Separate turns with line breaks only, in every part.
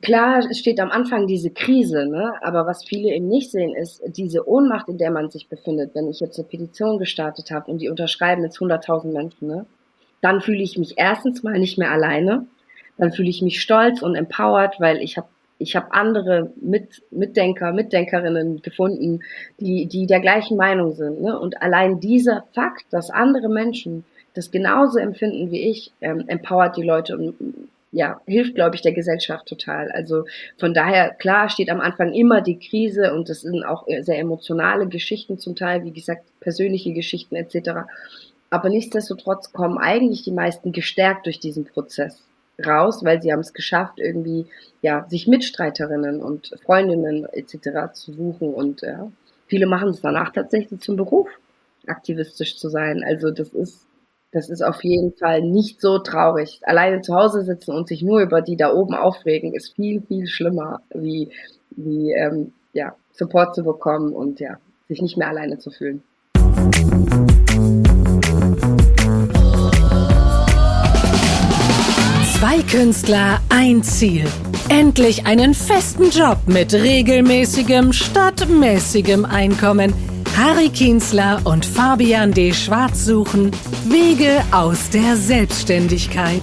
klar steht am Anfang diese Krise, ne? aber was viele eben nicht sehen, ist diese Ohnmacht, in der man sich befindet. Wenn ich jetzt eine Petition gestartet habe und die unterschreiben jetzt 100.000 Menschen, ne? dann fühle ich mich erstens mal nicht mehr alleine, dann fühle ich mich stolz und empowered, weil ich habe ich habe andere Mit, Mitdenker, Mitdenkerinnen gefunden, die, die der gleichen Meinung sind. Ne? Und allein dieser Fakt, dass andere Menschen das genauso empfinden wie ich, ähm, empowert die Leute und ja, hilft, glaube ich, der Gesellschaft total. Also von daher, klar, steht am Anfang immer die Krise und das sind auch sehr emotionale Geschichten zum Teil, wie gesagt, persönliche Geschichten etc. Aber nichtsdestotrotz kommen eigentlich die meisten gestärkt durch diesen Prozess raus, weil sie haben es geschafft, irgendwie ja sich Mitstreiterinnen und Freundinnen etc. zu suchen und ja, viele machen es danach tatsächlich zum Beruf, aktivistisch zu sein. Also das ist das ist auf jeden Fall nicht so traurig. Alleine zu Hause sitzen und sich nur über die da oben aufregen, ist viel, viel schlimmer, wie, wie ähm, ja, Support zu bekommen und ja, sich nicht mehr alleine zu fühlen.
Zwei Künstler, ein Ziel. Endlich einen festen Job mit regelmäßigem statt mäßigem Einkommen Harry Kienzler und Fabian D. Schwarz suchen Wege aus der Selbstständigkeit.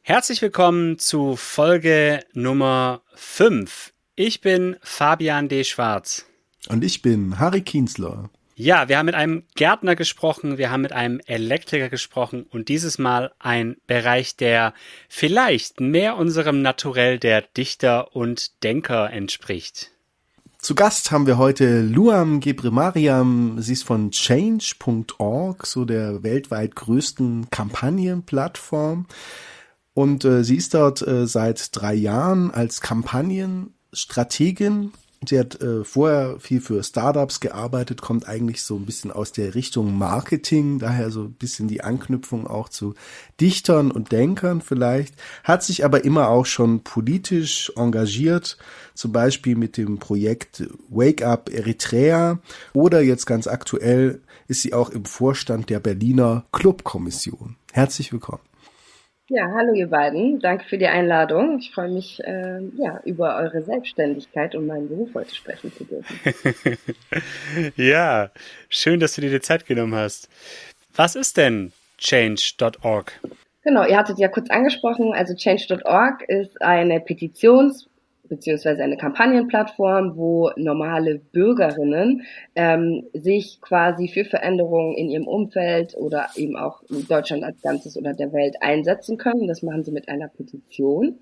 Herzlich willkommen zu Folge Nummer 5. Ich bin Fabian D. Schwarz.
Und ich bin Harry Kienzler.
Ja, wir haben mit einem Gärtner gesprochen, wir haben mit einem Elektriker gesprochen und dieses Mal ein Bereich, der vielleicht mehr unserem Naturell der Dichter und Denker entspricht.
Zu Gast haben wir heute Luam Gebremariam. Sie ist von change.org, so der weltweit größten Kampagnenplattform. Und äh, sie ist dort äh, seit drei Jahren als Kampagnenstrategin Sie hat äh, vorher viel für Startups gearbeitet, kommt eigentlich so ein bisschen aus der Richtung Marketing, daher so ein bisschen die Anknüpfung auch zu Dichtern und Denkern vielleicht, hat sich aber immer auch schon politisch engagiert, zum Beispiel mit dem Projekt Wake Up Eritrea oder jetzt ganz aktuell ist sie auch im Vorstand der Berliner Clubkommission. Herzlich willkommen.
Ja, hallo ihr beiden. Danke für die Einladung. Ich freue mich, äh, ja, über eure Selbstständigkeit und meinen Beruf heute sprechen zu dürfen.
ja, schön, dass du dir die Zeit genommen hast. Was ist denn Change.org?
Genau, ihr hattet ja kurz angesprochen, also Change.org ist eine Petitions- beziehungsweise eine Kampagnenplattform, wo normale Bürgerinnen ähm, sich quasi für Veränderungen in ihrem Umfeld oder eben auch in Deutschland als Ganzes oder der Welt einsetzen können. Das machen sie mit einer Petition.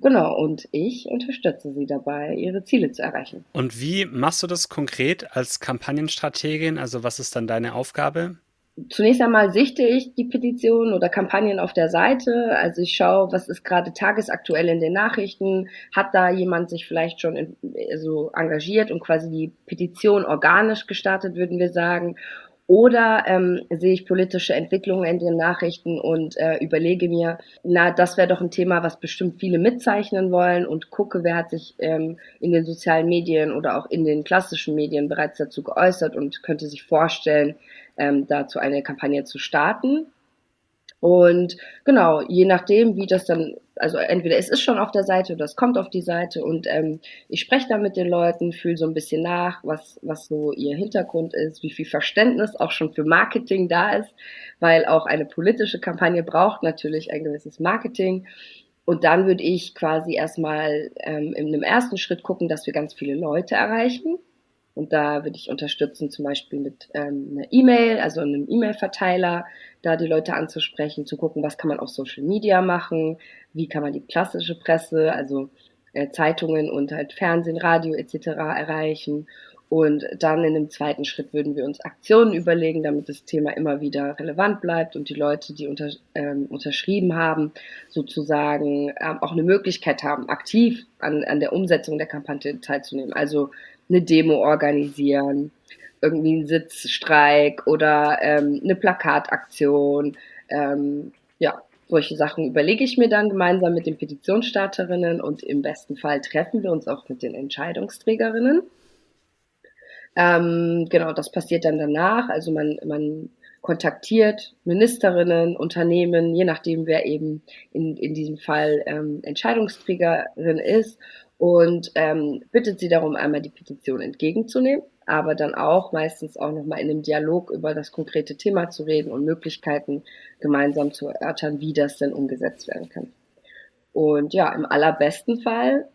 Genau, und ich unterstütze sie dabei, ihre Ziele zu erreichen.
Und wie machst du das konkret als Kampagnenstrategin? Also was ist dann deine Aufgabe?
Zunächst einmal sichte ich die Petitionen oder Kampagnen auf der Seite. Also ich schaue, was ist gerade tagesaktuell in den Nachrichten. Hat da jemand sich vielleicht schon in, so engagiert und quasi die Petition organisch gestartet, würden wir sagen. Oder ähm, sehe ich politische Entwicklungen in den Nachrichten und äh, überlege mir, na, das wäre doch ein Thema, was bestimmt viele mitzeichnen wollen und gucke, wer hat sich ähm, in den sozialen Medien oder auch in den klassischen Medien bereits dazu geäußert und könnte sich vorstellen, ähm, dazu eine Kampagne zu starten. Und genau, je nachdem, wie das dann, also entweder es ist schon auf der Seite oder es kommt auf die Seite und ähm, ich spreche da mit den Leuten, fühle so ein bisschen nach, was, was so ihr Hintergrund ist, wie viel Verständnis auch schon für Marketing da ist, weil auch eine politische Kampagne braucht natürlich ein gewisses Marketing. Und dann würde ich quasi erstmal ähm, in einem ersten Schritt gucken, dass wir ganz viele Leute erreichen. Und da würde ich unterstützen, zum Beispiel mit ähm, einer E-Mail, also einem E-Mail-Verteiler, da die Leute anzusprechen, zu gucken, was kann man auf Social Media machen, wie kann man die klassische Presse, also äh, Zeitungen und halt Fernsehen, Radio etc. erreichen. Und dann in dem zweiten Schritt würden wir uns Aktionen überlegen, damit das Thema immer wieder relevant bleibt und die Leute, die unter, ähm, unterschrieben haben, sozusagen ähm, auch eine Möglichkeit haben, aktiv an, an der Umsetzung der Kampagne teilzunehmen. Also eine Demo organisieren, irgendwie einen Sitzstreik oder ähm, eine Plakataktion. Ähm, ja, solche Sachen überlege ich mir dann gemeinsam mit den Petitionsstarterinnen und im besten Fall treffen wir uns auch mit den Entscheidungsträgerinnen. Ähm, genau, das passiert dann danach. Also man, man kontaktiert Ministerinnen, Unternehmen, je nachdem, wer eben in, in diesem Fall ähm, Entscheidungsträgerin ist und ähm, bittet sie darum, einmal die Petition entgegenzunehmen, aber dann auch meistens auch nochmal in einem Dialog über das konkrete Thema zu reden und Möglichkeiten gemeinsam zu erörtern, wie das denn umgesetzt werden kann. Und ja, im allerbesten Fall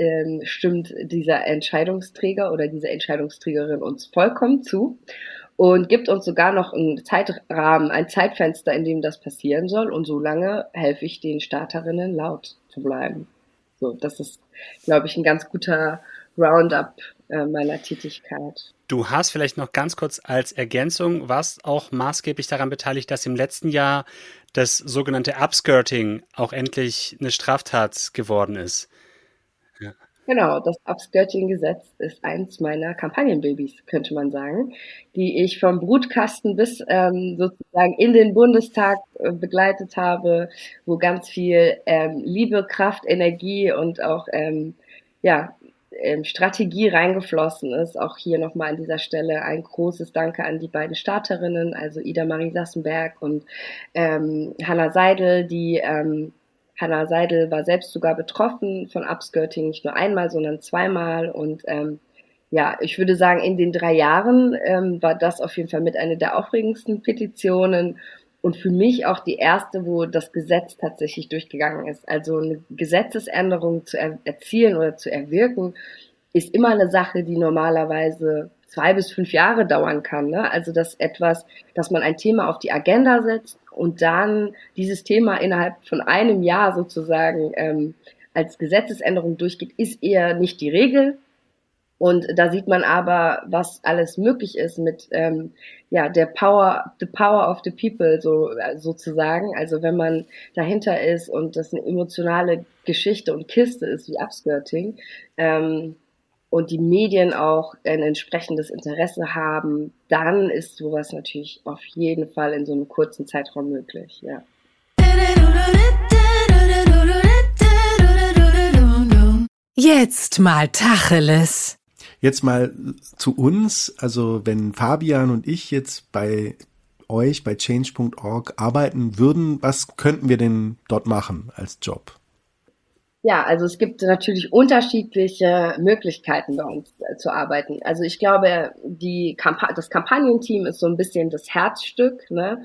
ähm, stimmt dieser Entscheidungsträger oder diese Entscheidungsträgerin uns vollkommen zu und gibt uns sogar noch einen Zeitrahmen, ein Zeitfenster, in dem das passieren soll. Und so lange helfe ich den Starterinnen laut zu bleiben. So, das ist, glaube ich, ein ganz guter Roundup äh, meiner Tätigkeit.
Du hast vielleicht noch ganz kurz als Ergänzung, was auch maßgeblich daran beteiligt, dass im letzten Jahr das sogenannte Upskirting auch endlich eine Straftat geworden ist.
Genau, das Upskirting-Gesetz ist eins meiner Kampagnenbabys, könnte man sagen, die ich vom Brutkasten bis ähm, sozusagen in den Bundestag äh, begleitet habe, wo ganz viel ähm, Liebe, Kraft, Energie und auch ähm, ja, ähm, Strategie reingeflossen ist. Auch hier nochmal an dieser Stelle ein großes Danke an die beiden Starterinnen, also Ida Marie Sassenberg und ähm, Hanna Seidel, die ähm, Hanna Seidel war selbst sogar betroffen von Upskirting, nicht nur einmal, sondern zweimal. Und ähm, ja, ich würde sagen, in den drei Jahren ähm, war das auf jeden Fall mit einer der aufregendsten Petitionen und für mich auch die erste, wo das Gesetz tatsächlich durchgegangen ist. Also eine Gesetzesänderung zu er erzielen oder zu erwirken, ist immer eine Sache, die normalerweise zwei bis fünf Jahre dauern kann. Ne? Also dass etwas, dass man ein Thema auf die Agenda setzt und dann dieses Thema innerhalb von einem Jahr sozusagen ähm, als Gesetzesänderung durchgeht, ist eher nicht die Regel, und da sieht man aber, was alles möglich ist mit ähm, ja der Power, the Power of the People so sozusagen. Also wenn man dahinter ist und das eine emotionale Geschichte und Kiste ist wie Upskirting ähm, und die Medien auch ein entsprechendes Interesse haben, dann ist sowas natürlich auf jeden Fall in so einem kurzen Zeitraum möglich. Ja.
Jetzt mal Tacheles.
Jetzt mal zu uns, also wenn Fabian und ich jetzt bei euch bei change.org arbeiten würden, was könnten wir denn dort machen als Job?
Ja, also es gibt natürlich unterschiedliche Möglichkeiten bei uns äh, zu arbeiten. Also ich glaube, die Kamp das Kampagnenteam ist so ein bisschen das Herzstück ne,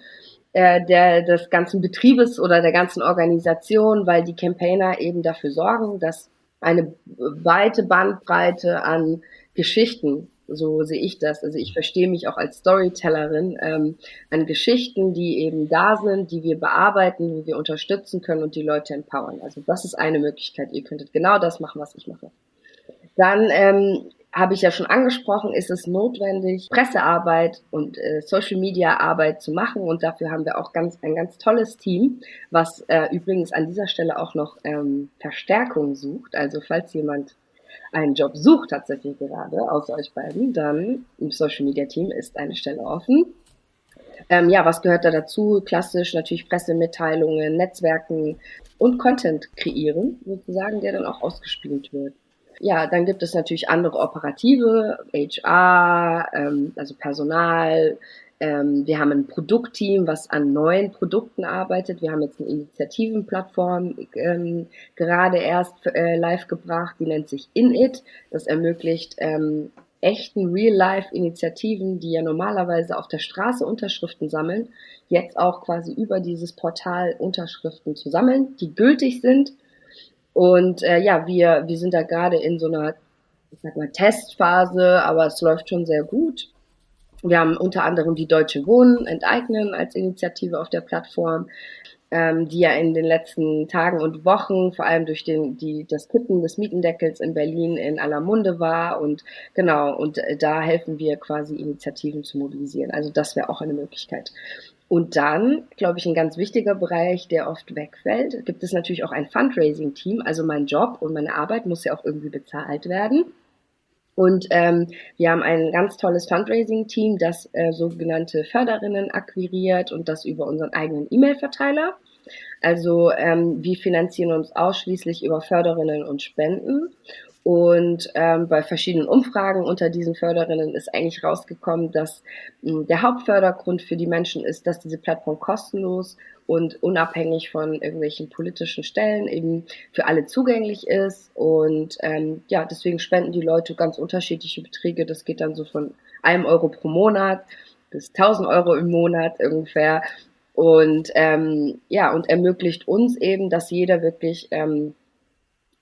äh, der, des ganzen Betriebes oder der ganzen Organisation, weil die Campaigner eben dafür sorgen, dass eine weite Bandbreite an Geschichten, so sehe ich das. Also ich verstehe mich auch als Storytellerin ähm, an Geschichten, die eben da sind, die wir bearbeiten, die wir unterstützen können und die Leute empowern. Also das ist eine Möglichkeit. Ihr könntet genau das machen, was ich mache. Dann ähm, habe ich ja schon angesprochen, ist es notwendig, Pressearbeit und äh, Social Media Arbeit zu machen. Und dafür haben wir auch ganz ein ganz tolles Team, was äh, übrigens an dieser Stelle auch noch ähm, Verstärkung sucht. Also falls jemand einen Job sucht tatsächlich gerade aus euch beiden, dann im Social Media Team ist eine Stelle offen. Ähm, ja, was gehört da dazu? Klassisch natürlich Pressemitteilungen, Netzwerken und Content kreieren, sozusagen, der dann auch ausgespielt wird. Ja, dann gibt es natürlich andere operative, HR, ähm, also Personal, ähm, wir haben ein Produktteam, was an neuen Produkten arbeitet. Wir haben jetzt eine Initiativenplattform ähm, gerade erst äh, live gebracht, die nennt sich Init. Das ermöglicht ähm, echten Real-Life-Initiativen, die ja normalerweise auf der Straße Unterschriften sammeln, jetzt auch quasi über dieses Portal Unterschriften zu sammeln, die gültig sind. Und äh, ja, wir, wir sind da gerade in so einer, ich sag mal, Testphase, aber es läuft schon sehr gut. Wir haben unter anderem die Deutsche Wohnen enteignen als Initiative auf der Plattform, ähm, die ja in den letzten Tagen und Wochen, vor allem durch den, die, das Kippen des Mietendeckels in Berlin in aller Munde war. Und genau, und äh, da helfen wir quasi Initiativen zu mobilisieren. Also das wäre auch eine Möglichkeit. Und dann, glaube ich, ein ganz wichtiger Bereich, der oft wegfällt, gibt es natürlich auch ein Fundraising-Team. Also mein Job und meine Arbeit muss ja auch irgendwie bezahlt werden. Und ähm, wir haben ein ganz tolles Fundraising-Team, das äh, sogenannte Förderinnen akquiriert und das über unseren eigenen E-Mail-Verteiler. Also ähm, wir finanzieren uns ausschließlich über Förderinnen und Spenden. Und ähm, bei verschiedenen Umfragen unter diesen Förderinnen ist eigentlich rausgekommen, dass mh, hm, der Hauptfördergrund für die Menschen ist, dass diese Plattform kostenlos und unabhängig von irgendwelchen politischen Stellen eben für alle zugänglich ist. Und ähm, ja, deswegen spenden die Leute ganz unterschiedliche Beträge. Das geht dann so von einem Euro pro Monat bis 1000 Euro im Monat ungefähr. Und ähm, ja, und ermöglicht uns eben, dass jeder wirklich ähm,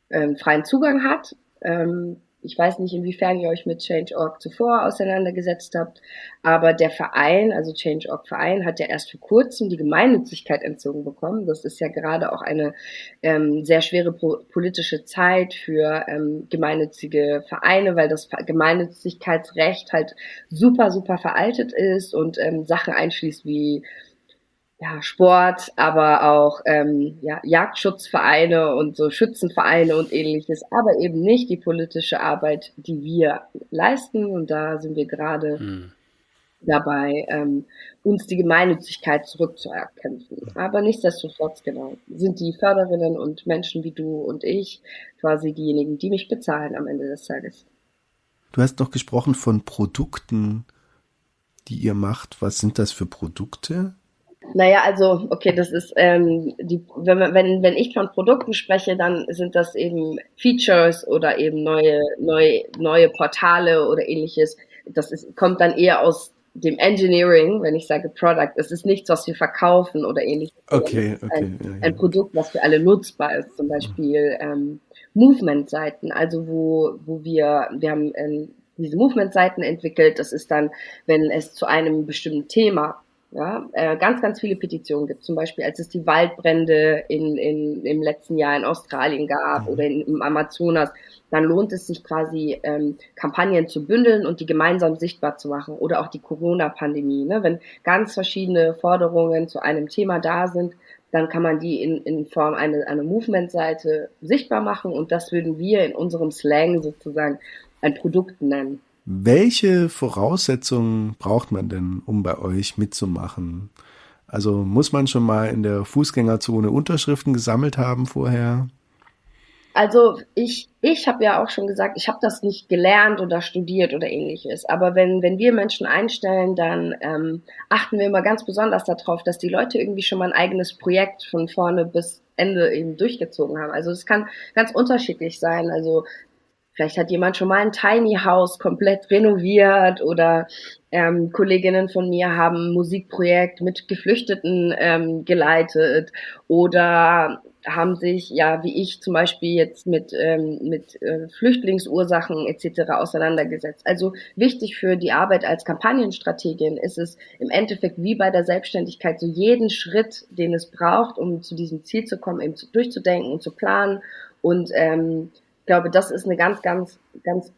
ähm, freien Zugang hat ähm, ich weiß nicht, inwiefern ihr euch mit Change.org zuvor auseinandergesetzt habt, aber der Verein, also Change.org Verein, hat ja erst vor kurzem die Gemeinnützigkeit entzogen bekommen. Das ist ja gerade auch eine ähm, sehr schwere po politische Zeit für ähm, gemeinnützige Vereine, weil das Gemeinnützigkeitsrecht halt super, super veraltet ist und ähm, Sachen einschließt wie ja, Sport, aber auch ähm, ja, Jagdschutzvereine und so Schützenvereine und ähnliches, aber eben nicht die politische Arbeit, die wir leisten. Und da sind wir gerade hm. dabei, ähm, uns die Gemeinnützigkeit zurückzuerkämpfen. Aber nichtsdestotrotz, genau, sind die Förderinnen und Menschen wie du und ich quasi diejenigen, die mich bezahlen am Ende des Tages.
Du hast noch gesprochen von Produkten, die ihr macht. Was sind das für Produkte?
Naja, also, okay, das ist, ähm, die, wenn, wenn, wenn ich von Produkten spreche, dann sind das eben Features oder eben neue, neue, neue Portale oder ähnliches. Das ist, kommt dann eher aus dem Engineering, wenn ich sage Product. Es ist nichts, was wir verkaufen oder ähnliches.
Okay, okay.
Ein,
ja, ja.
ein Produkt, was für alle nutzbar ist, zum Beispiel ähm, Movement-Seiten, also wo, wo wir, wir haben ähm, diese Movement-Seiten entwickelt. Das ist dann, wenn es zu einem bestimmten Thema ja, äh, ganz, ganz viele Petitionen gibt. Zum Beispiel, als es die Waldbrände in, in, im letzten Jahr in Australien gab mhm. oder in, im Amazonas, dann lohnt es sich quasi, ähm, Kampagnen zu bündeln und die gemeinsam sichtbar zu machen. Oder auch die Corona-Pandemie. Ne? Wenn ganz verschiedene Forderungen zu einem Thema da sind, dann kann man die in, in Form einer eine Movement-Seite sichtbar machen und das würden wir in unserem Slang sozusagen ein Produkt nennen.
Welche Voraussetzungen braucht man denn, um bei euch mitzumachen? Also muss man schon mal in der Fußgängerzone Unterschriften gesammelt haben vorher?
Also ich, ich habe ja auch schon gesagt, ich habe das nicht gelernt oder studiert oder ähnliches. Aber wenn, wenn wir Menschen einstellen, dann ähm, achten wir immer ganz besonders darauf, dass die Leute irgendwie schon mal ein eigenes Projekt von vorne bis Ende eben durchgezogen haben. Also es kann ganz unterschiedlich sein. Also Vielleicht hat jemand schon mal ein Tiny House komplett renoviert oder ähm, Kolleginnen von mir haben ein Musikprojekt mit Geflüchteten ähm, geleitet oder haben sich, ja, wie ich zum Beispiel jetzt mit, ähm, mit äh, Flüchtlingsursachen etc. auseinandergesetzt. Also wichtig für die Arbeit als Kampagnenstrategin ist es im Endeffekt wie bei der Selbstständigkeit so jeden Schritt, den es braucht, um zu diesem Ziel zu kommen, eben zu, durchzudenken und zu planen und ähm, ich glaube, das ist eine ganz, ganz, ganz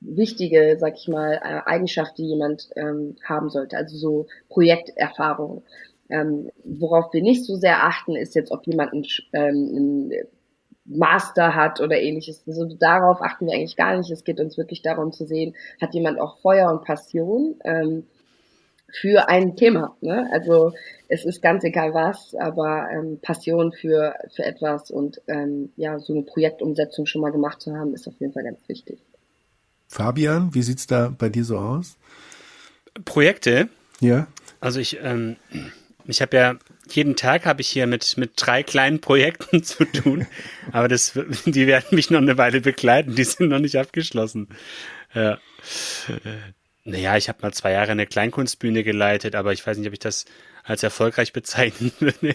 wichtige, sag ich mal, äh, Eigenschaft, die jemand ähm, haben sollte. Also so Projekterfahrung. Ähm, worauf wir nicht so sehr achten, ist jetzt, ob jemand einen, ähm, einen Master hat oder ähnliches. Also darauf achten wir eigentlich gar nicht. Es geht uns wirklich darum zu sehen, hat jemand auch Feuer und Passion. Ähm, für ein Thema. Ne? Also es ist ganz egal was, aber ähm, Passion für, für etwas und ähm, ja, so eine Projektumsetzung schon mal gemacht zu haben, ist auf jeden Fall ganz wichtig.
Fabian, wie sieht's da bei dir so aus?
Projekte?
Ja.
Also ich, ähm, ich habe ja jeden Tag habe ich hier mit mit drei kleinen Projekten zu tun, aber das, die werden mich noch eine Weile begleiten. Die sind noch nicht abgeschlossen. Ja. Naja, ich habe mal zwei Jahre eine Kleinkunstbühne geleitet, aber ich weiß nicht, ob ich das als erfolgreich bezeichnen würde.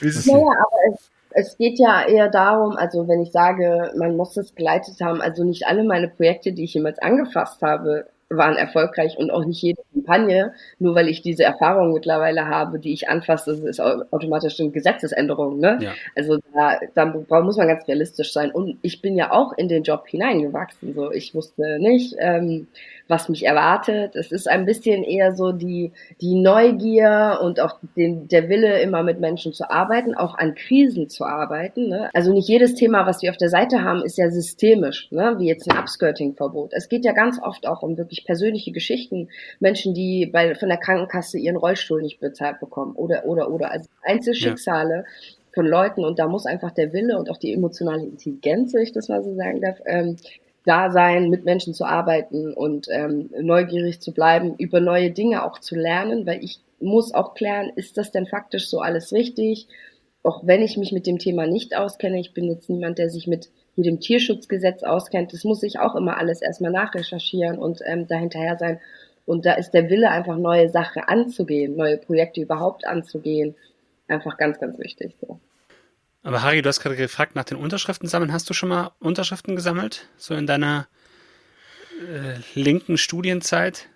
naja, aber es, es geht ja eher darum, also wenn ich sage, man muss es geleitet haben, also nicht alle meine Projekte, die ich jemals angefasst habe, waren erfolgreich und auch nicht jede Kampagne, nur weil ich diese Erfahrung mittlerweile habe, die ich anfasse, ist automatisch eine Gesetzesänderung. Ne? Ja. Also da, da muss man ganz realistisch sein. Und ich bin ja auch in den Job hineingewachsen. So, ich wusste nicht, ähm, was mich erwartet. Es ist ein bisschen eher so die, die Neugier und auch den, der Wille, immer mit Menschen zu arbeiten, auch an Krisen zu arbeiten. Ne? Also nicht jedes Thema, was wir auf der Seite haben, ist ja systemisch, ne? wie jetzt ein Upskirting-Verbot. Es geht ja ganz oft auch um wirklich persönliche Geschichten. Menschen, die bei, von der Krankenkasse ihren Rollstuhl nicht bezahlt bekommen oder, oder, oder. Also Einzelschicksale. Ja von Leuten und da muss einfach der Wille und auch die emotionale Intelligenz, wenn ich das mal so sagen darf, ähm, da sein, mit Menschen zu arbeiten und ähm, neugierig zu bleiben, über neue Dinge auch zu lernen, weil ich muss auch klären, ist das denn faktisch so alles richtig? Auch wenn ich mich mit dem Thema nicht auskenne, ich bin jetzt niemand, der sich mit jedem Tierschutzgesetz auskennt, das muss ich auch immer alles erstmal nachrecherchieren und ähm, dahinterher sein. Und da ist der Wille einfach neue Sachen anzugehen, neue Projekte überhaupt anzugehen, einfach ganz, ganz wichtig. So.
Aber Harry, du hast gerade gefragt nach den Unterschriften sammeln. Hast du schon mal Unterschriften gesammelt? So in deiner äh, linken Studienzeit?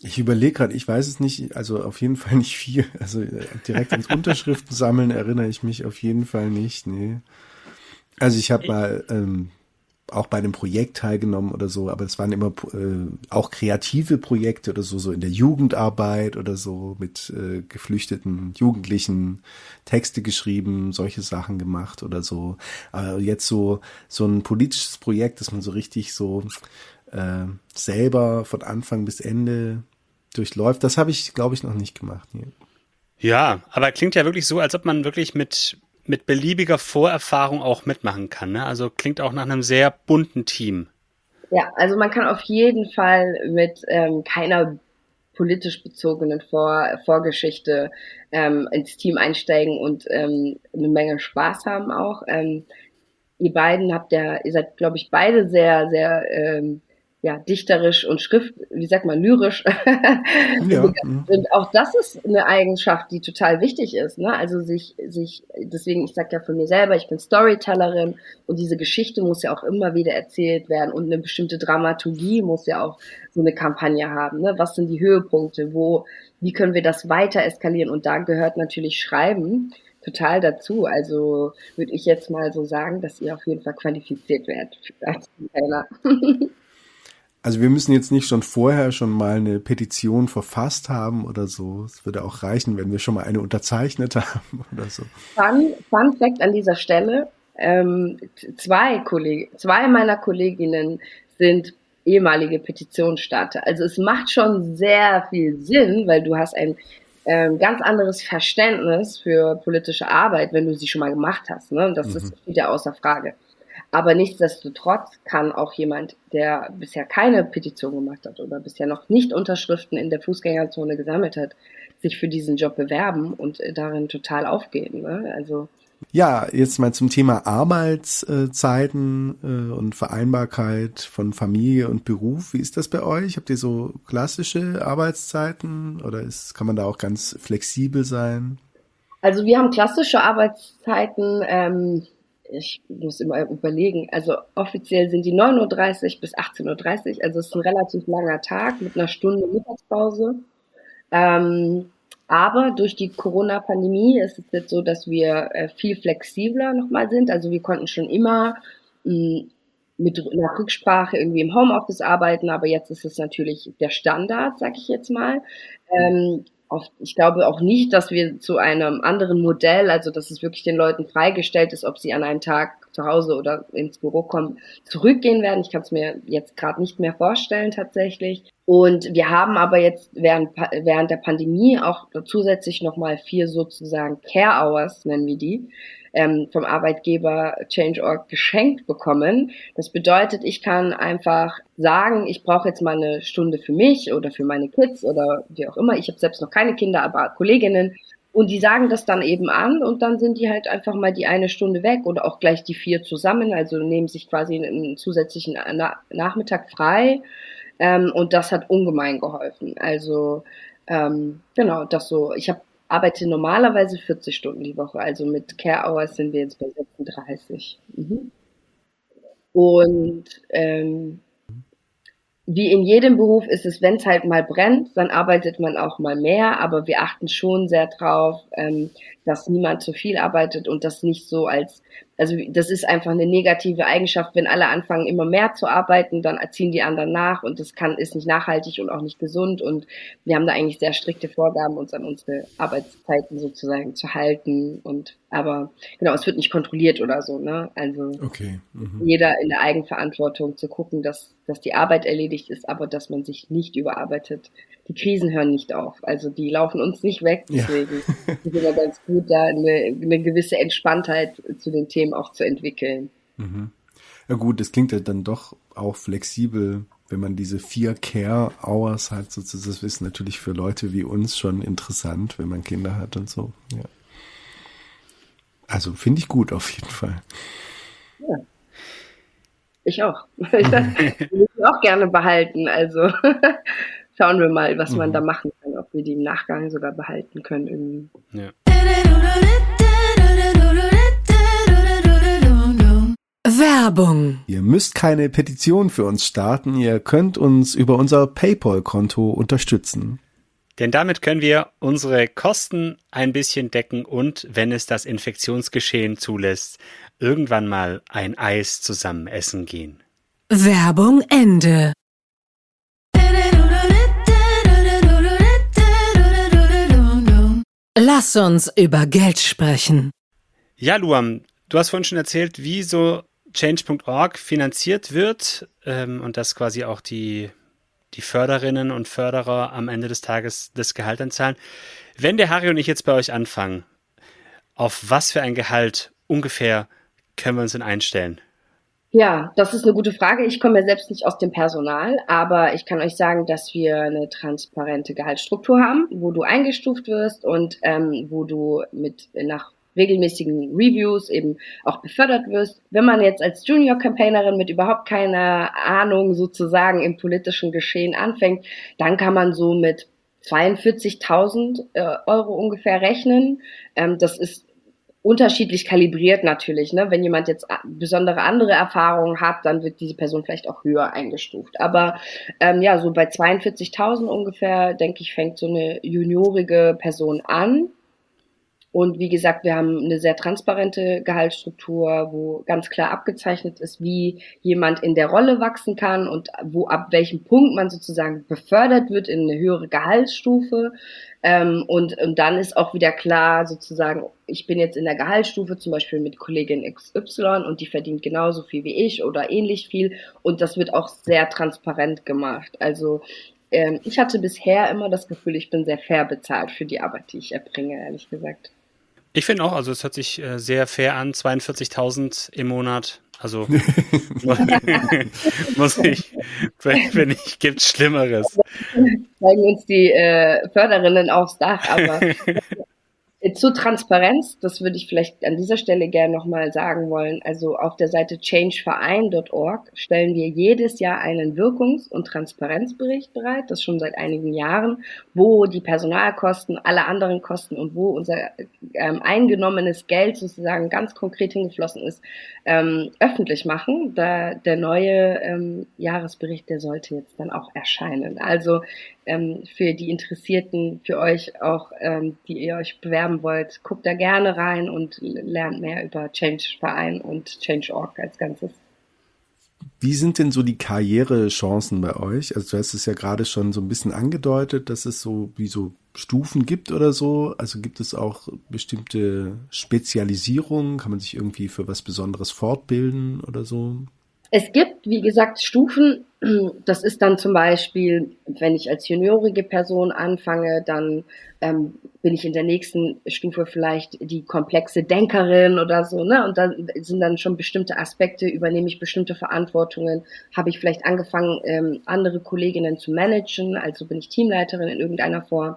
Ich überlege gerade, ich weiß es nicht, also auf jeden Fall nicht viel. Also äh, direkt ans Unterschriften sammeln erinnere ich mich auf jeden Fall nicht. Nee. Also ich habe mal ähm, auch bei einem Projekt teilgenommen oder so, aber es waren immer äh, auch kreative Projekte oder so, so in der Jugendarbeit oder so mit äh, geflüchteten Jugendlichen Texte geschrieben, solche Sachen gemacht oder so. Aber jetzt so so ein politisches Projekt, dass man so richtig so äh, selber von Anfang bis Ende durchläuft, das habe ich, glaube ich, noch nicht gemacht. Nee.
Ja, aber klingt ja wirklich so, als ob man wirklich mit mit beliebiger Vorerfahrung auch mitmachen kann. Ne? Also klingt auch nach einem sehr bunten Team.
Ja, also man kann auf jeden Fall mit ähm, keiner politisch bezogenen Vor Vorgeschichte ähm, ins Team einsteigen und ähm, eine Menge Spaß haben auch. Ähm, ihr beiden habt ja, ihr seid, glaube ich, beide sehr, sehr ähm, ja, dichterisch und schrift, wie sagt man, lyrisch. Ja. Mhm. und auch das ist eine Eigenschaft, die total wichtig ist. Ne? Also sich, sich, deswegen, ich sag ja von mir selber, ich bin Storytellerin und diese Geschichte muss ja auch immer wieder erzählt werden und eine bestimmte Dramaturgie muss ja auch so eine Kampagne haben. Ne? Was sind die Höhepunkte? Wo, wie können wir das weiter eskalieren? Und da gehört natürlich Schreiben total dazu. Also würde ich jetzt mal so sagen, dass ihr auf jeden Fall qualifiziert werdet als Trainer.
Also wir müssen jetzt nicht schon vorher schon mal eine Petition verfasst haben oder so. Es würde auch reichen, wenn wir schon mal eine unterzeichnet haben oder so.
Fun, Fun Fact an dieser Stelle. Ähm, zwei, Kolleg zwei meiner Kolleginnen sind ehemalige Petitionsstarter. Also es macht schon sehr viel Sinn, weil du hast ein ähm, ganz anderes Verständnis für politische Arbeit, wenn du sie schon mal gemacht hast. Ne? Das mhm. ist wieder außer Frage. Aber nichtsdestotrotz kann auch jemand, der bisher keine Petition gemacht hat oder bisher noch nicht Unterschriften in der Fußgängerzone gesammelt hat, sich für diesen Job bewerben und darin total aufgehen. Ne? Also
ja, jetzt mal zum Thema Arbeitszeiten äh, und Vereinbarkeit von Familie und Beruf. Wie ist das bei euch? Habt ihr so klassische Arbeitszeiten oder ist, kann man da auch ganz flexibel sein?
Also wir haben klassische Arbeitszeiten. Ähm, ich muss immer überlegen, also offiziell sind die 9.30 Uhr bis 18.30 Uhr, also es ist ein relativ langer Tag mit einer Stunde Mittagspause. Ähm, aber durch die Corona-Pandemie ist es jetzt so, dass wir äh, viel flexibler nochmal sind. Also wir konnten schon immer mh, mm, mit einer Rücksprache irgendwie im Homeoffice arbeiten, aber jetzt ist es natürlich der Standard, sag ich jetzt mal. Ähm, oft, ich glaube auch nicht, dass wir zu einem anderen Modell, also dass es wirklich den Leuten freigestellt ist, ob sie an einem Tag zu Hause oder ins Büro kommen, zurückgehen werden. Ich kann es mir jetzt gerade nicht mehr vorstellen tatsächlich. Und wir haben aber jetzt während, während der Pandemie auch zusätzlich nochmal vier sozusagen Care Hours, nennen wir die, ähm, vom Arbeitgeber Change.org geschenkt bekommen. Das bedeutet, ich kann einfach sagen, ich brauche jetzt mal eine Stunde für mich oder für meine Kids oder wie auch immer. Ich habe selbst noch keine Kinder, aber Kolleginnen. Und die sagen das dann eben an und dann sind die halt einfach mal die eine Stunde weg oder auch gleich die vier zusammen, also nehmen sich quasi einen zusätzlichen Na Nachmittag frei. Ähm, und das hat ungemein geholfen. Also ähm, genau, das so. Ich habe arbeite normalerweise 40 Stunden die Woche. Also mit Care Hours sind wir jetzt bei 36. Mhm. Und ähm, wie in jedem Beruf ist es, wenn es halt mal brennt, dann arbeitet man auch mal mehr, aber wir achten schon sehr drauf, ähm, dass niemand zu viel arbeitet und das nicht so als also das ist einfach eine negative Eigenschaft, wenn alle anfangen immer mehr zu arbeiten, dann erziehen die anderen nach und das kann ist nicht nachhaltig und auch nicht gesund und wir haben da eigentlich sehr strikte Vorgaben, uns an unsere Arbeitszeiten sozusagen zu halten und aber genau, es wird nicht kontrolliert oder so, ne? Also
okay.
mhm. jeder in der Eigenverantwortung zu gucken, dass dass die Arbeit erledigt ist, aber dass man sich nicht überarbeitet. Die Krisen hören nicht auf, also die laufen uns nicht weg, deswegen ja. ist immer ganz gut, gut, da eine, eine gewisse Entspanntheit zu den Themen auch zu entwickeln.
Mhm. Ja gut, das klingt ja dann doch auch flexibel, wenn man diese vier Care Hours hat, sozusagen. Das ist natürlich für Leute wie uns schon interessant, wenn man Kinder hat und so. Ja. Also finde ich gut auf jeden Fall. Ja.
Ich auch. Ich will ich auch gerne behalten. Also schauen wir mal, was man mhm. da machen kann, ob wir die im Nachgang sogar behalten können. Irgendwie. Ja.
Werbung.
Ihr müsst keine Petition für uns starten, ihr könnt uns über unser PayPal-Konto unterstützen.
Denn damit können wir unsere Kosten ein bisschen decken und, wenn es das Infektionsgeschehen zulässt, irgendwann mal ein Eis zusammen essen gehen.
Werbung Ende. Lass uns über Geld sprechen.
Ja, Luam, du hast vorhin schon erzählt, wie so Change.org finanziert wird ähm, und dass quasi auch die, die Förderinnen und Förderer am Ende des Tages das Gehalt anzahlen. Wenn der Harry und ich jetzt bei euch anfangen, auf was für ein Gehalt ungefähr können wir uns denn einstellen?
Ja, das ist eine gute Frage. Ich komme ja selbst nicht aus dem Personal, aber ich kann euch sagen, dass wir eine transparente Gehaltsstruktur haben, wo du eingestuft wirst und ähm, wo du mit nach regelmäßigen Reviews eben auch befördert wirst. Wenn man jetzt als Junior-Campaignerin mit überhaupt keiner Ahnung sozusagen im politischen Geschehen anfängt, dann kann man so mit 42.000 äh, Euro ungefähr rechnen. Ähm, das ist unterschiedlich kalibriert natürlich. Ne? Wenn jemand jetzt besondere andere Erfahrungen hat, dann wird diese Person vielleicht auch höher eingestuft. Aber ähm, ja, so bei 42.000 ungefähr, denke ich, fängt so eine juniorige Person an. Und wie gesagt, wir haben eine sehr transparente Gehaltsstruktur, wo ganz klar abgezeichnet ist, wie jemand in der Rolle wachsen kann und wo ab welchem Punkt man sozusagen befördert wird in eine höhere Gehaltsstufe. Ähm, und, und dann ist auch wieder klar, sozusagen, ich bin jetzt in der Gehaltsstufe zum Beispiel mit Kollegin XY und die verdient genauso viel wie ich oder ähnlich viel. Und das wird auch sehr transparent gemacht. Also ähm, ich hatte bisher immer das Gefühl, ich bin sehr fair bezahlt für die Arbeit, die ich erbringe, ehrlich gesagt.
Ich finde auch, also es hört sich äh, sehr fair an, 42.000 im Monat. Also muss ich, finde ich, gibt's Schlimmeres.
Zeigen uns die äh, Förderinnen aufs Dach, aber Zur Transparenz, das würde ich vielleicht an dieser Stelle gerne nochmal sagen wollen. Also auf der Seite changeverein.org stellen wir jedes Jahr einen Wirkungs- und Transparenzbericht bereit, das schon seit einigen Jahren, wo die Personalkosten, alle anderen Kosten und wo unser ähm, eingenommenes Geld sozusagen ganz konkret hingeflossen ist, ähm, öffentlich machen. Da der neue ähm, Jahresbericht, der sollte jetzt dann auch erscheinen. Also ähm, für die Interessierten, für euch auch, ähm, die ihr euch bewerben wollt, guckt da gerne rein und lernt mehr über Change Verein und Change.org als Ganzes.
Wie sind denn so die Karrierechancen bei euch? Also du hast es ja gerade schon so ein bisschen angedeutet, dass es so wie so Stufen gibt oder so. Also gibt es auch bestimmte Spezialisierungen? Kann man sich irgendwie für was Besonderes fortbilden oder so?
Es gibt, wie gesagt, Stufen. Das ist dann zum Beispiel, wenn ich als juniorige Person anfange, dann ähm, bin ich in der nächsten Stufe vielleicht die komplexe Denkerin oder so, ne? Und dann sind dann schon bestimmte Aspekte, übernehme ich bestimmte Verantwortungen, habe ich vielleicht angefangen, ähm, andere Kolleginnen zu managen, also bin ich Teamleiterin in irgendeiner Form.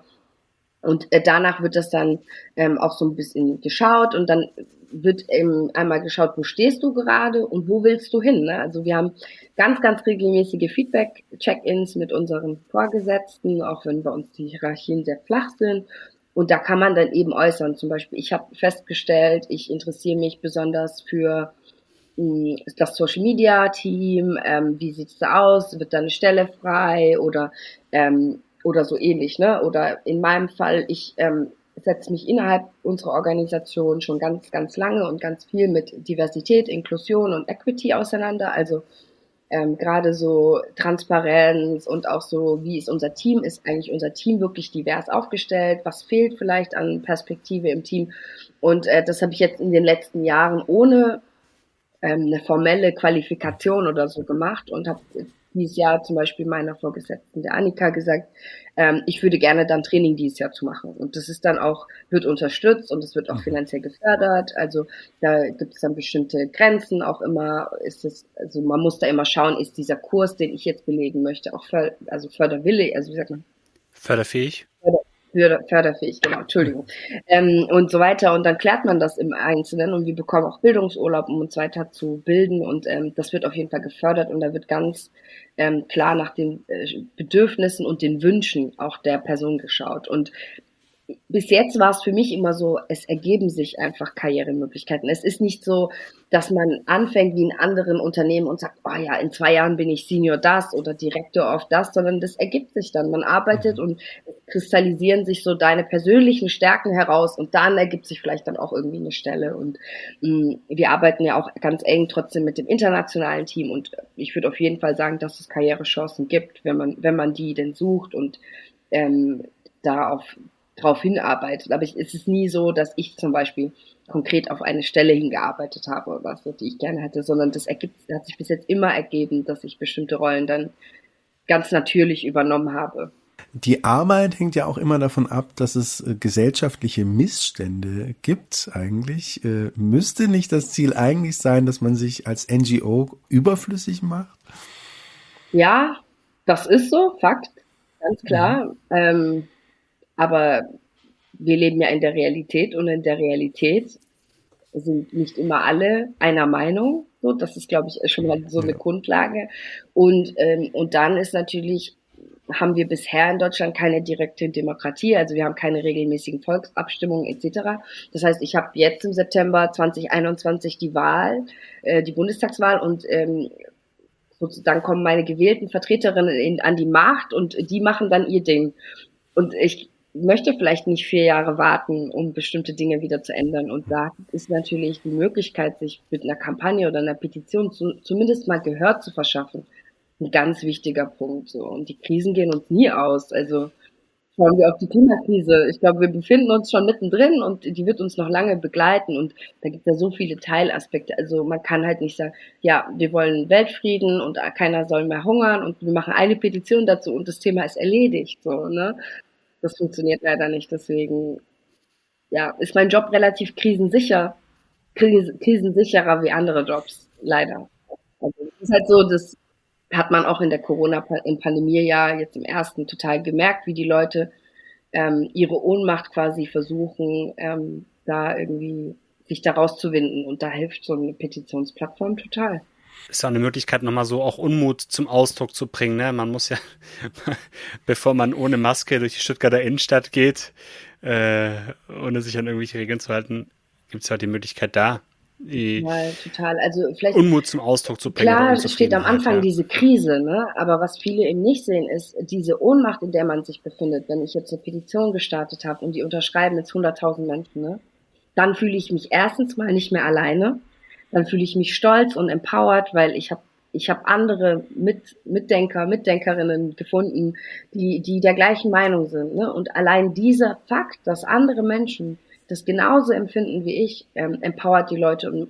Und äh, danach wird das dann ähm, auch so ein bisschen geschaut und dann wird eben einmal geschaut, wo stehst du gerade und wo willst du hin. Ne? Also wir haben ganz, ganz regelmäßige Feedback-Check-ins mit unseren Vorgesetzten, auch wenn bei uns die Hierarchien sehr flach sind. Und da kann man dann eben äußern. Zum Beispiel, ich habe festgestellt, ich interessiere mich besonders für hm, das Social Media Team, ähm, wie sieht's da aus, wird da eine Stelle frei oder ähm, oder so ähnlich, ne? Oder in meinem Fall, ich ähm, setze mich innerhalb unserer Organisation schon ganz, ganz lange und ganz viel mit Diversität, Inklusion und Equity auseinander. Also ähm, gerade so Transparenz und auch so, wie ist unser Team, ist eigentlich unser Team wirklich divers aufgestellt, was fehlt vielleicht an Perspektive im Team. Und äh, das habe ich jetzt in den letzten Jahren ohne ähm, eine formelle Qualifikation oder so gemacht und habe dieses Jahr zum Beispiel meiner Vorgesetzten, der Annika, gesagt, ähm, ich würde gerne dann Training dieses Jahr zu machen. Und das ist dann auch, wird unterstützt und es wird auch mhm. finanziell gefördert. Also da gibt es dann bestimmte Grenzen auch immer. Ist es, also man muss da immer schauen, ist dieser Kurs, den ich jetzt belegen möchte, auch för also förderwillig, also wie sagt man?
Förderfähig.
Förder förderfähig, genau, Entschuldigung. Ähm, und so weiter. Und dann klärt man das im Einzelnen und wir bekommen auch Bildungsurlaub, um uns weiter zu bilden. Und ähm, das wird auf jeden Fall gefördert und da wird ganz ähm, klar nach den äh, Bedürfnissen und den Wünschen auch der Person geschaut. Und bis jetzt war es für mich immer so, es ergeben sich einfach Karrieremöglichkeiten. Es ist nicht so, dass man anfängt wie in anderen Unternehmen und sagt, oh ja, in zwei Jahren bin ich Senior das oder Direktor auf das, sondern das ergibt sich dann. Man arbeitet mhm. und kristallisieren sich so deine persönlichen Stärken heraus und dann ergibt sich vielleicht dann auch irgendwie eine Stelle. Und mh, mm, wir arbeiten ja auch ganz eng trotzdem mit dem internationalen Team und ich würde auf jeden Fall sagen, dass es Karrierechancen gibt, wenn man, wenn man die denn sucht und ähm, da auf darauf hinarbeitet. Aber ich, es ist nie so, dass ich zum Beispiel konkret auf eine Stelle hingearbeitet habe oder so, die ich gerne hätte, sondern das ergibt, hat sich bis jetzt immer ergeben, dass ich bestimmte Rollen dann ganz natürlich übernommen habe.
Die Arbeit hängt ja auch immer davon ab, dass es äh, gesellschaftliche Missstände gibt eigentlich. Äh, müsste nicht das Ziel eigentlich sein, dass man sich als NGO überflüssig macht?
Ja, das ist so, Fakt, ganz klar. Mhm. Ähm, aber wir leben ja in der Realität und in der Realität sind nicht immer alle einer Meinung. So, das ist, glaube ich, schon mal so eine Grundlage. Und, ähm, und dann ist natürlich, haben wir bisher in Deutschland keine direkte Demokratie, also wir haben keine regelmäßigen Volksabstimmungen etc. Das heißt, ich habe jetzt im September 2021 die Wahl, äh, die Bundestagswahl und ähm, sozusagen kommen meine gewählten Vertreterinnen in, an die Macht und die machen dann ihr Ding. Und ich möchte vielleicht nicht vier Jahre warten, um bestimmte Dinge wieder zu ändern. Und da ist natürlich die Möglichkeit, sich mit einer Kampagne oder einer Petition zu, zumindest mal Gehör zu verschaffen, ein ganz wichtiger Punkt. So. Und die Krisen gehen uns nie aus. Also schauen wir auf die Klimakrise. Ich glaube, wir befinden uns schon mittendrin und die wird uns noch lange begleiten. Und da gibt es ja so viele Teilaspekte. Also man kann halt nicht sagen, ja, wir wollen Weltfrieden und keiner soll mehr hungern und wir machen eine Petition dazu und das Thema ist erledigt. So, ne? Das funktioniert leider nicht. Deswegen, ja, ist mein Job relativ krisensicher, krisensicherer wie andere Jobs, leider. Also, es ist halt so, das hat man auch in der Corona, im Pandemiejahr jetzt im ersten total gemerkt, wie die Leute ähm, ihre Ohnmacht quasi versuchen, ähm, da irgendwie sich da rauszuwinden. Und da hilft so eine Petitionsplattform total
ist ja eine Möglichkeit, nochmal so auch Unmut zum Ausdruck zu bringen. Ne? Man muss ja, bevor man ohne Maske durch die Stuttgarter Innenstadt geht, äh, ohne sich an irgendwelche Regeln zu halten, gibt es halt die Möglichkeit da, die
ja, total. Also vielleicht
Unmut zum Ausdruck zu bringen.
Klar, es steht am Anfang ja. diese Krise, ne? aber was viele eben nicht sehen, ist diese Ohnmacht, in der man sich befindet. Wenn ich jetzt eine Petition gestartet habe und die unterschreiben jetzt 100.000 Menschen, ne? dann fühle ich mich erstens mal nicht mehr alleine dann fühle ich mich stolz und empowered, weil ich habe ich habe andere Mit, Mitdenker, Mitdenkerinnen gefunden, die, die der gleichen Meinung sind. Ne? Und allein dieser Fakt, dass andere Menschen das genauso empfinden wie ich, ähm, empowert die Leute und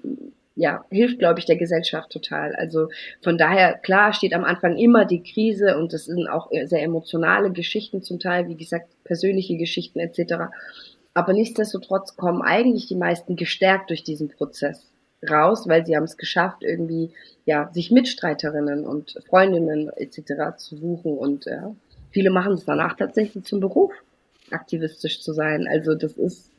ja, hilft, glaube ich, der Gesellschaft total. Also von daher, klar, steht am Anfang immer die Krise und das sind auch sehr emotionale Geschichten zum Teil, wie gesagt, persönliche Geschichten etc. Aber nichtsdestotrotz kommen eigentlich die meisten gestärkt durch diesen Prozess raus, weil sie haben es geschafft, irgendwie ja sich Mitstreiterinnen und Freundinnen etc. zu suchen und ja, viele machen es danach tatsächlich zum Beruf, aktivistisch zu sein. Also das ist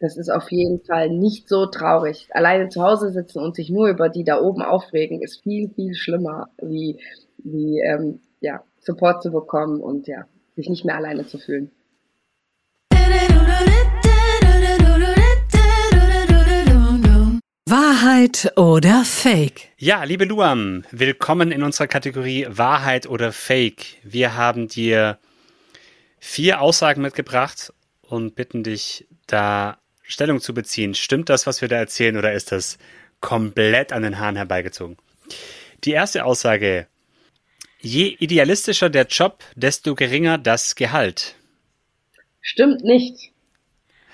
das ist auf jeden Fall nicht so traurig. Alleine zu Hause sitzen und sich nur über die da oben aufregen, ist viel, viel schlimmer, wie, wie ähm, ja, Support zu bekommen und ja, sich nicht mehr alleine zu fühlen.
Wahrheit oder Fake?
Ja, liebe Luam, willkommen in unserer Kategorie Wahrheit oder Fake. Wir haben dir vier Aussagen mitgebracht und bitten dich, da Stellung zu beziehen. Stimmt das, was wir da erzählen, oder ist das komplett an den Haaren herbeigezogen? Die erste Aussage. Je idealistischer der Job, desto geringer das Gehalt.
Stimmt nicht.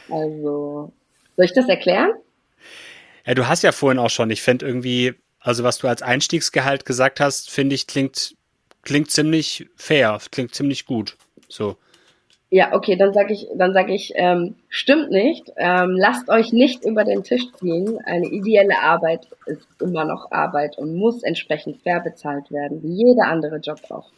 Also, soll ich das erklären?
Ja, du hast ja vorhin auch schon, ich fände irgendwie, Also was du als Einstiegsgehalt gesagt hast, finde ich, klingt, klingt ziemlich fair, klingt ziemlich gut. So.
Ja, okay, dann sage ich, dann sage ich, ähm, stimmt nicht. Ähm, lasst euch nicht über den Tisch ziehen. Eine ideelle Arbeit ist immer noch Arbeit und muss entsprechend fair bezahlt werden, wie jeder andere Job auch.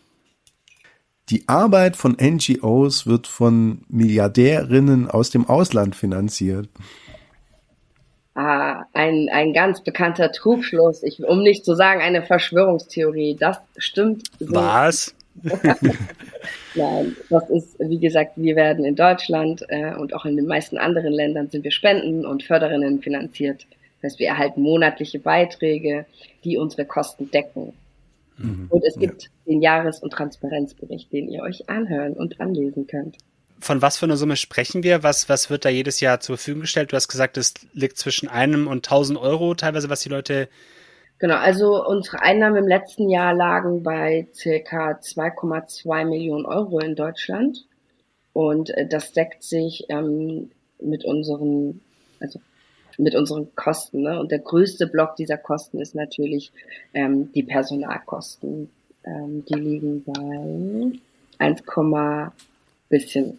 Die Arbeit von NGOs wird von Milliardärinnen aus dem Ausland finanziert.
Ah, ein, ein ganz bekannter Trugschluss, ich, um nicht zu sagen eine Verschwörungstheorie. Das stimmt.
So. Was?
Nein, das ist, wie gesagt, wir werden in Deutschland äh, und auch in den meisten anderen Ländern sind wir Spenden und Förderinnen finanziert. Das heißt, wir erhalten monatliche Beiträge, die unsere Kosten decken. Mhm, und es gibt ja. den Jahres- und Transparenzbericht, den ihr euch anhören und anlesen könnt.
Von was für einer Summe sprechen wir? Was, was wird da jedes Jahr zur Verfügung gestellt? Du hast gesagt, es liegt zwischen einem und tausend Euro teilweise, was die Leute
Genau, also unsere Einnahmen im letzten Jahr lagen bei circa 2,2 Millionen Euro in Deutschland. Und äh, das deckt sich ähm, mit unseren, also mit unseren Kosten. Ne? Und der größte Block dieser Kosten ist natürlich ähm, die Personalkosten. Ähm, die liegen bei 1, bisschen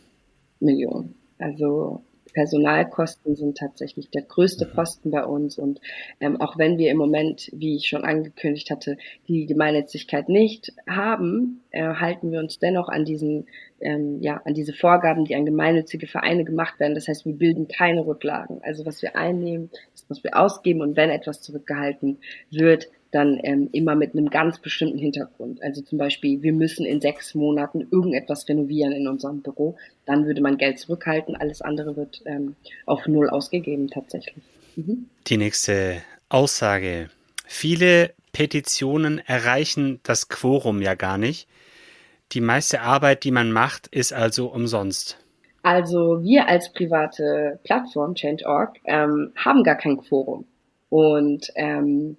Millionen. Also Personalkosten sind tatsächlich der größte Posten bei uns und ähm, auch wenn wir im Moment, wie ich schon angekündigt hatte, die Gemeinnützigkeit nicht haben, äh, halten wir uns dennoch an diesen, ähm, ja, an diese Vorgaben, die an gemeinnützige Vereine gemacht werden. Das heißt, wir bilden keine Rücklagen. Also was wir einnehmen, ist, was wir ausgeben und wenn etwas zurückgehalten wird, dann ähm, immer mit einem ganz bestimmten Hintergrund. Also zum Beispiel, wir müssen in sechs Monaten irgendetwas renovieren in unserem Büro. Dann würde man Geld zurückhalten, alles andere wird ähm, auf Null ausgegeben tatsächlich.
Mhm. Die nächste Aussage. Viele Petitionen erreichen das Quorum ja gar nicht. Die meiste Arbeit, die man macht, ist also umsonst.
Also wir als private Plattform Change.org ähm, haben gar kein Quorum. Und ähm,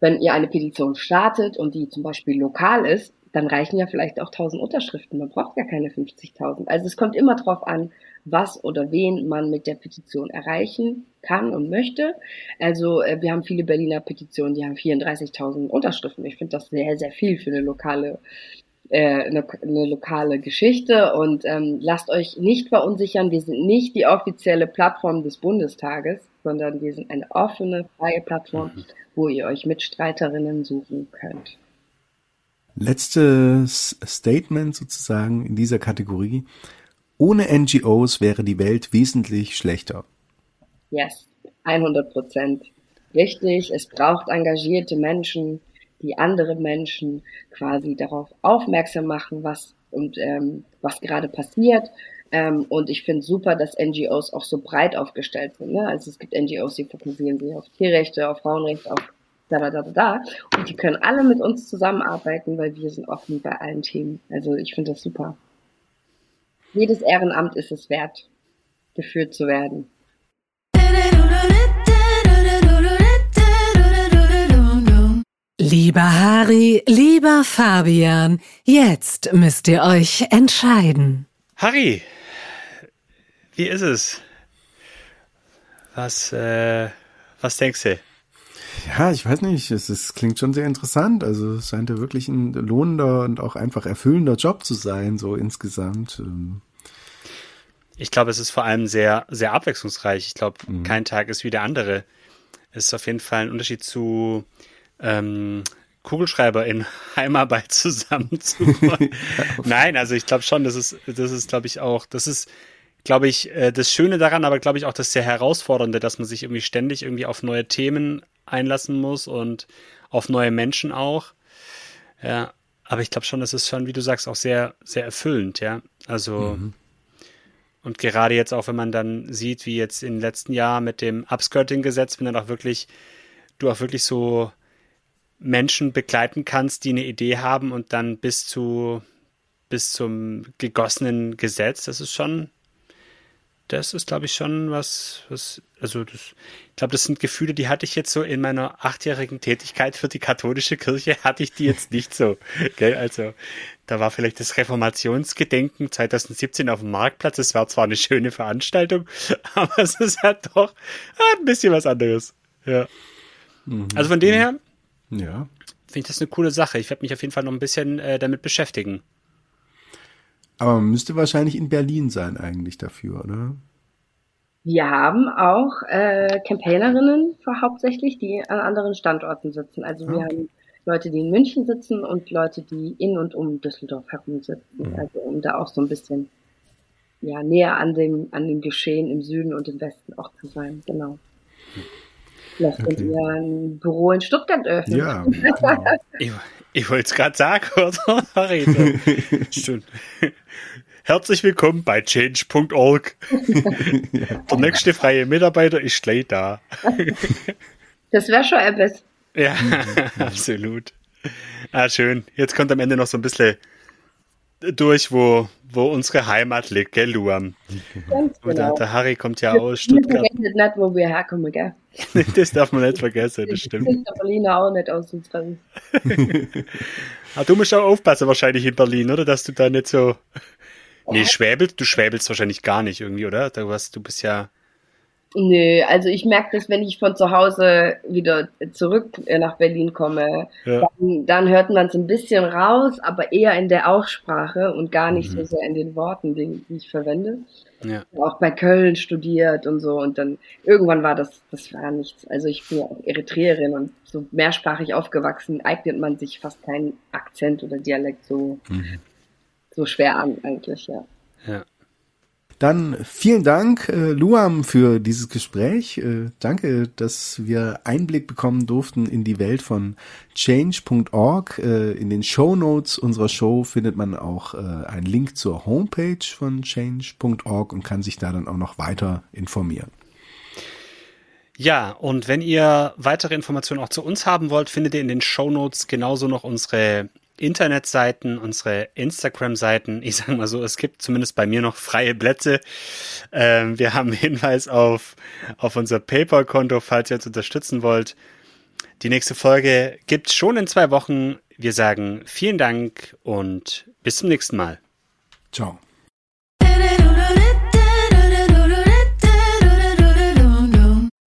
wenn ihr eine Petition startet und die zum Beispiel lokal ist, dann reichen ja vielleicht auch 1000 Unterschriften. Man braucht gar keine 50.000. Also es kommt immer darauf an, was oder wen man mit der Petition erreichen kann und möchte. Also äh, wir haben viele Berliner Petitionen, die haben 34.000 Unterschriften. Ich finde das sehr, sehr viel für eine lokale äh, eine, eine lokale Geschichte und ähm, lasst euch nicht verunsichern. Wir sind nicht die offizielle Plattform des Bundestages, sondern wir sind eine offene, freie Plattform, mhm. wo ihr euch Mitstreiterinnen suchen könnt.
Letztes Statement sozusagen in dieser Kategorie. Ohne NGOs wäre die Welt wesentlich schlechter.
Yes, 100 Prozent. Richtig, es braucht engagierte Menschen, die andere Menschen quasi darauf aufmerksam machen, was und ähm, was gerade passiert. Ähm, und ich finde super, dass NGOs auch so breit aufgestellt sind. Ne? Also es gibt NGOs, die fokussieren sich auf Tierrechte, auf Frauenrechte, auf da, da, da, da, da. Und die können alle mit uns zusammenarbeiten, weil wir sind offen bei allen Themen. Also ich finde das super. Jedes Ehrenamt ist es wert, geführt zu werden.
Lieber Harry, lieber Fabian, jetzt müsst ihr euch entscheiden.
Harry, wie ist es? Was, äh, was denkst du?
Ja, ich weiß nicht, es, es klingt schon sehr interessant. Also es scheint ja wirklich ein lohnender und auch einfach erfüllender Job zu sein, so insgesamt. Ähm.
Ich glaube, es ist vor allem sehr, sehr abwechslungsreich. Ich glaube, mhm. kein Tag ist wie der andere. Es ist auf jeden Fall ein Unterschied zu ähm, Kugelschreiber in Heimarbeit zusammen zu Nein, also ich glaube schon, das ist, das ist, glaube ich, auch, das ist, glaube ich, äh, das Schöne daran, aber glaube ich auch das sehr herausfordernde, dass man sich irgendwie ständig irgendwie auf neue Themen einlassen muss und auf neue Menschen auch. Ja, aber ich glaube schon, das ist schon, wie du sagst, auch sehr, sehr erfüllend, ja. Also, mhm. und gerade jetzt auch, wenn man dann sieht, wie jetzt im letzten Jahr mit dem Upskirting-Gesetz, wenn dann auch wirklich, du auch wirklich so Menschen begleiten kannst, die eine Idee haben und dann bis zu bis zum gegossenen Gesetz, das ist schon, das ist, glaube ich, schon was, was, also das, ich glaube, das sind Gefühle, die hatte ich jetzt so in meiner achtjährigen Tätigkeit für die katholische Kirche, hatte ich die jetzt nicht so. Gell? Also da war vielleicht das Reformationsgedenken 2017 auf dem Marktplatz. Es war zwar eine schöne Veranstaltung, aber es ist halt doch ein bisschen was anderes. Ja. Mhm. Also von dem her,
Ja.
Finde ich das eine coole Sache. Ich werde mich auf jeden Fall noch ein bisschen äh, damit beschäftigen.
Aber man müsste wahrscheinlich in Berlin sein eigentlich dafür, oder?
Wir haben auch äh, Campaignerinnen hauptsächlich, die an anderen Standorten sitzen. Also wir haben Leute, die in München sitzen und Leute, die in und um Düsseldorf herum sitzen. Mhm. Also um da auch so ein bisschen ja, näher an dem, an dem Geschehen im Süden und im Westen auch zu sein. Genau. Vielleicht okay. könnt ihr ein Büro in Stuttgart öffnen.
Ja. Genau.
ich, ich wollte es gerade sagen, oder? Stimmt. Herzlich willkommen bei change.org. Der nächste freie Mitarbeiter ist gleich da.
das wäre schon etwas.
Ja, absolut. Ah, schön. Jetzt kommt am Ende noch so ein bisschen durch, wo, wo unsere Heimat liegt, gell, Luam? Ganz genau. Der, der, Harry kommt ja aus Stuttgart.
Wir nicht, wo wir herkommen, gell?
das darf man nicht vergessen, das stimmt.
Der Berliner auch nicht aus dran.
ah, du musst auch aufpassen wahrscheinlich in Berlin, oder? Dass du da nicht so... Nee, schwäbelst, du schwäbelst wahrscheinlich gar nicht irgendwie, oder? Du, hast, du bist ja
Nö, also ich merke das, wenn ich von zu Hause wieder zurück äh, nach Berlin komme, ja. dann, dann, hört man es ein bisschen raus, aber eher in der Aussprache und gar nicht mhm. so sehr in den Worten, die ich verwende. Ja. Auch bei Köln studiert und so und dann irgendwann war das, das war nichts. Also ich bin ja auch Eritreerin und so mehrsprachig aufgewachsen, eignet man sich fast keinen Akzent oder Dialekt so, mhm. so schwer an eigentlich, ja.
Ja.
Dann vielen Dank, äh, Luam, für dieses Gespräch. Äh, danke, dass wir Einblick bekommen durften in die Welt von change.org. Äh, in den Show Notes unserer Show findet man auch äh, einen Link zur Homepage von change.org und kann sich da dann auch noch weiter informieren.
Ja, und wenn ihr weitere Informationen auch zu uns haben wollt, findet ihr in den Show Notes genauso noch unsere Internetseiten, unsere Instagram-Seiten. Ich sage mal so, es gibt zumindest bei mir noch freie Plätze. Ähm, wir haben Hinweis auf, auf unser PayPal-Konto, falls ihr uns unterstützen wollt. Die nächste Folge gibt's schon in zwei Wochen. Wir sagen vielen Dank und bis zum nächsten Mal.
Ciao.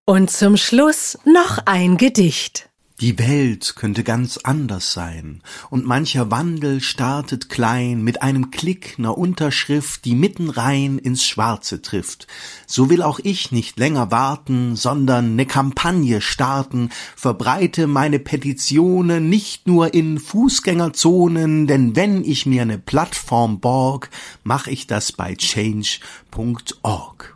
Und zum Schluss noch ein Gedicht.
Die Welt könnte ganz anders sein, und mancher Wandel startet klein mit einem Klick ner Unterschrift, die mitten rein ins Schwarze trifft. So will auch ich nicht länger warten, sondern ne Kampagne starten, verbreite meine Petitionen nicht nur in Fußgängerzonen, denn wenn ich mir ne Plattform borg, mach ich das bei change.org.